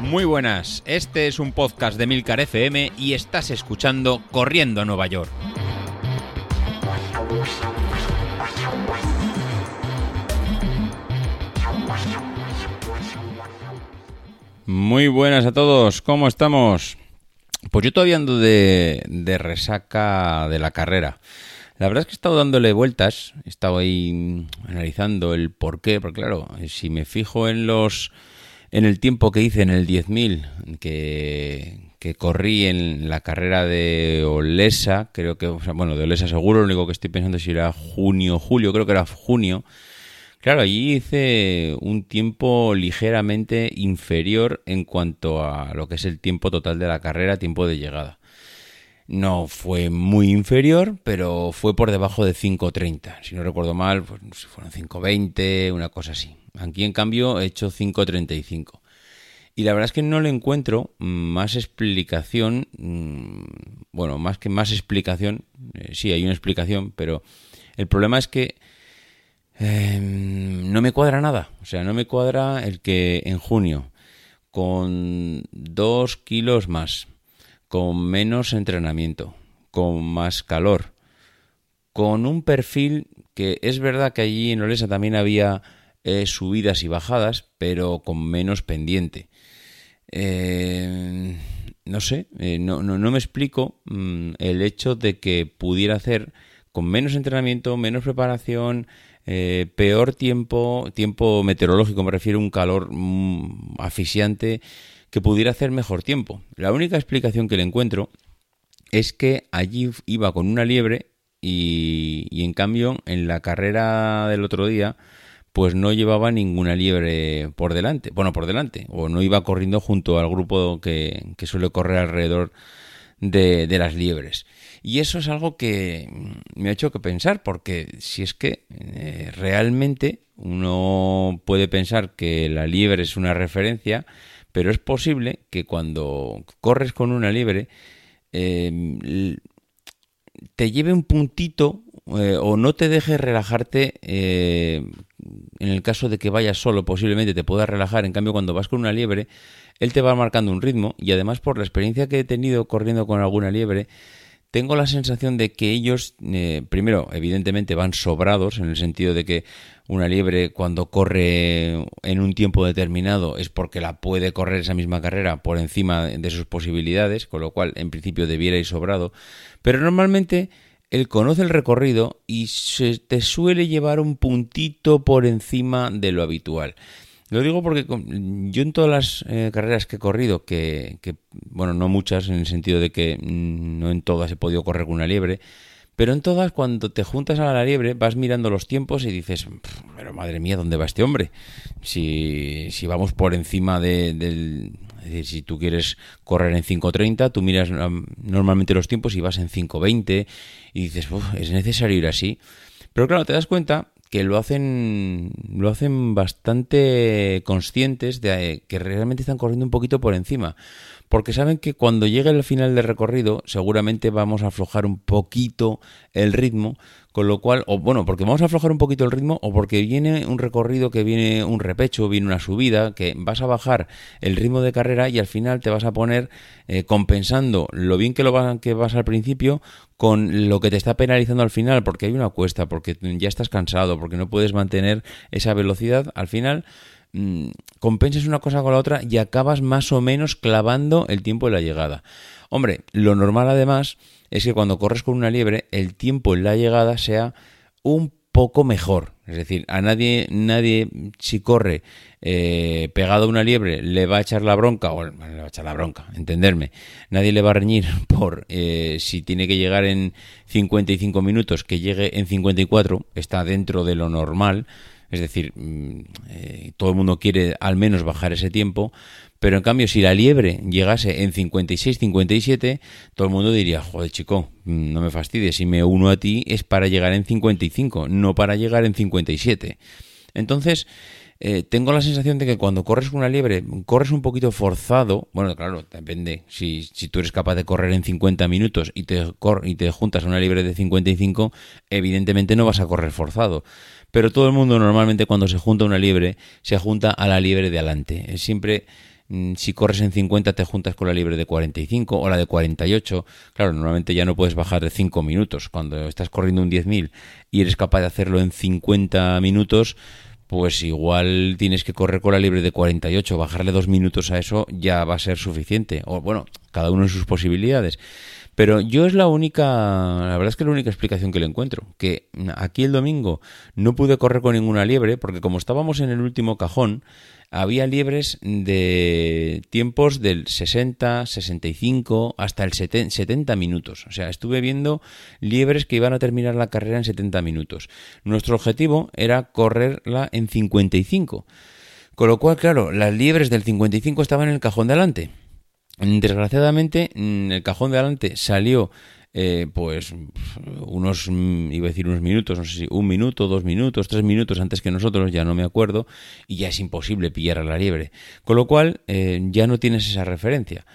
Muy buenas, este es un podcast de Milcar FM y estás escuchando Corriendo a Nueva York. Muy buenas a todos, ¿cómo estamos? Pues yo todavía ando de, de resaca de la carrera. La verdad es que he estado dándole vueltas, he estado ahí analizando el por qué, porque claro, si me fijo en los en el tiempo que hice en el 10.000 que, que corrí en la carrera de Olesa, creo que, bueno, de Olesa seguro, lo único que estoy pensando es si era junio, julio, creo que era junio. Claro, allí hice un tiempo ligeramente inferior en cuanto a lo que es el tiempo total de la carrera, tiempo de llegada. No fue muy inferior, pero fue por debajo de 5.30. Si no recuerdo mal, pues fueron 5.20, una cosa así. Aquí, en cambio, he hecho 5.35. Y la verdad es que no le encuentro más explicación, mm, bueno, más que más explicación, eh, sí hay una explicación, pero el problema es que em, no me cuadra nada. O sea, no me cuadra el que en junio, con dos kilos más, con menos entrenamiento, con más calor, con un perfil que es verdad que allí en Olesa también había eh, subidas y bajadas, pero con menos pendiente. Eh, no sé, eh, no, no, me explico mm, el hecho de que pudiera hacer con menos entrenamiento, menos preparación, peor tiempo, tiempo meteorológico, me refiero a un calor mm, asfixiante, que pudiera hacer mejor tiempo. La única explicación que le encuentro es que allí iba con una liebre y, en cambio en la carrera del otro día pues no llevaba ninguna liebre por delante, bueno, por delante, o no iba corriendo junto al grupo que, suele correr alrededor de, las liebres. Y eso es algo que me ha hecho que pensar, porque si es que eh, realmente uno puede pensar que la liebre es una referencia, pero es posible que cuando corres con una liebre eh, te lleve un puntito eh, o no te deje relajarte eh, en el caso de que vayas solo, posiblemente te puedas relajar. En cambio, cuando vas con una liebre, él te va marcando un ritmo y además por la experiencia que he tenido corriendo con alguna liebre, tengo la sensación de que ellos, eh, primero, evidentemente van sobrados, en el sentido de que una liebre cuando corre en un tiempo determinado es porque la puede correr esa misma carrera por encima de sus posibilidades, con lo cual en principio debiera ir sobrado, pero normalmente él conoce el recorrido y se te suele llevar un puntito por encima de lo habitual. Lo digo porque yo en todas las eh, carreras que he corrido, que, bueno, no muchas en el sentido de que mm, no en todas he podido correr con una liebre, pero en todas cuando te juntas a la liebre vas mirando los tiempos y dices, pero madre mía, ¿dónde va este hombre? Si, si vamos por encima de, del, es decir, si tú quieres correr en 5.30, tú miras normalmente los tiempos y vas en 5.20 y dices, es necesario ir así. Pero claro, te das cuenta que lo hacen lo hacen bastante conscientes de que realmente están corriendo un poquito por encima porque saben que cuando llegue el final del recorrido seguramente vamos a aflojar un poquito el ritmo con lo cual, o bueno, porque vamos a aflojar un poquito el ritmo, o porque viene un recorrido que viene un repecho, viene una subida, que vas a bajar el ritmo de carrera y al final te vas a poner eh, compensando lo bien que lo vas, que vas al principio con lo que te está penalizando al final, porque hay una cuesta, porque ya estás cansado, porque no puedes mantener esa velocidad, al final mm, compensas una cosa con la otra y acabas más o menos clavando el tiempo de la llegada. Hombre, lo normal además es que cuando corres con una liebre, el tiempo en la llegada sea un poco mejor. Es decir, a nadie, nadie si corre eh, pegado a una liebre le va a echar la bronca, o le va a echar la bronca, entenderme. Nadie le va a reñir por eh, si tiene que llegar en 55 minutos, que llegue en 54, está dentro de lo normal. Es decir, mm, eh, todo el mundo quiere al menos bajar ese tiempo, pero en cambio, si la liebre llegase en 56-57, todo el mundo diría, joder chico, mm, no me fastidies, si me uno a ti es para llegar en 55, no para llegar en 57. Entonces, eh, tengo la sensación de que cuando corres una liebre, corres un poquito forzado. Bueno, claro, depende. Si, si tú eres capaz de correr en 50 minutos y te, y te juntas a una liebre de 55, evidentemente no vas a correr forzado. Pero todo el mundo normalmente cuando se junta una liebre, se junta a la liebre de adelante. Siempre mm, si corres en 50 te juntas con la liebre de 45 o la de 48. Claro, normalmente ya no puedes bajar de 5 minutos. Cuando estás corriendo un 10.000 y eres capaz de hacerlo en 50 minutos, pues igual tienes que correr con la libre de 48, bajarle dos minutos a eso ya va a ser suficiente. O bueno, cada uno en sus posibilidades. Pero yo es la única, la verdad es que es la única explicación que le encuentro. Que aquí el domingo no pude correr con ninguna liebre porque como estábamos en el último cajón, había liebres de tiempos del 60, 65 hasta el 70 minutos. O sea, estuve viendo liebres que iban a terminar la carrera en 70 minutos. Nuestro objetivo era correrla en 55. Con lo cual, claro, las liebres del 55 estaban en el cajón de adelante. Desgraciadamente, el cajón de adelante salió eh, pues unos, iba a decir unos minutos, no sé si un minuto, dos minutos, tres minutos antes que nosotros, ya no me acuerdo, y ya es imposible pillar a la liebre. Con lo cual, eh, ya no tienes esa referencia.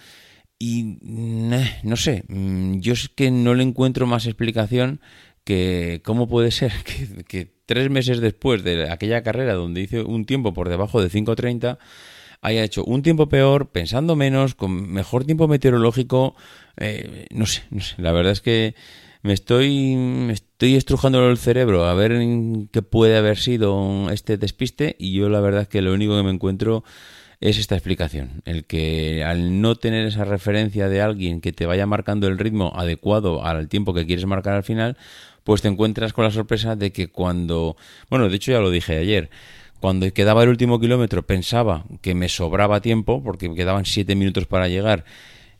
Y no sé, mm, yo es que no le encuentro más explicación que cómo puede ser que, que tres meses después de aquella carrera donde hice un tiempo por debajo de 5.30, haya hecho un tiempo peor, pensando menos, con mejor tiempo meteorológico, eh, no sé, no sé, la verdad es que me estoy, me estoy estrujando el cerebro a ver qué puede haber sido este despiste y yo la verdad es que lo único que me encuentro es esta explicación, el que al no tener esa referencia de alguien que te vaya marcando el ritmo adecuado al tiempo que quieres marcar al final, pues te encuentras con la sorpresa de que cuando, bueno, de hecho ya lo dije ayer, cuando quedaba el último kilómetro pensaba que me sobraba tiempo, porque quedaban 7 minutos para llegar.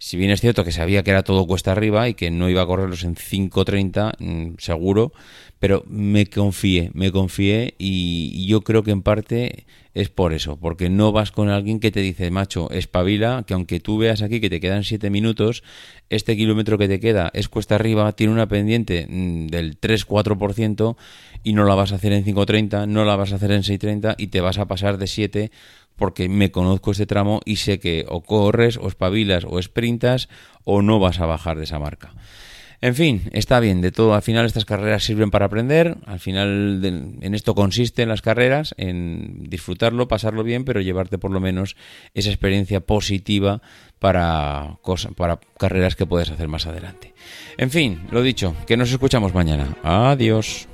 Si bien es cierto que sabía que era todo cuesta arriba y que no iba a correrlos en 5.30, mm, seguro, pero me confié, me confié y, yo creo que en parte es por eso, porque no vas con alguien que te dice, macho, espabila, que aunque tú veas aquí que te quedan 7 minutos, este kilómetro que te queda es cuesta arriba, tiene una pendiente mm, del 3-4% y no la vas a hacer en 5.30, no la vas a hacer en 6.30 y te vas a pasar de 7 porque me conozco este tramo y sé que o corres o espabilas o sprintas o no vas a bajar de esa marca. En fin, está bien, de todo, al final estas carreras sirven para aprender, al final en esto consisten las carreras, en disfrutarlo, pasarlo bien, pero llevarte por lo menos esa experiencia positiva para, para carreras que puedes hacer más adelante. En fin, lo dicho, que nos escuchamos mañana. Adiós.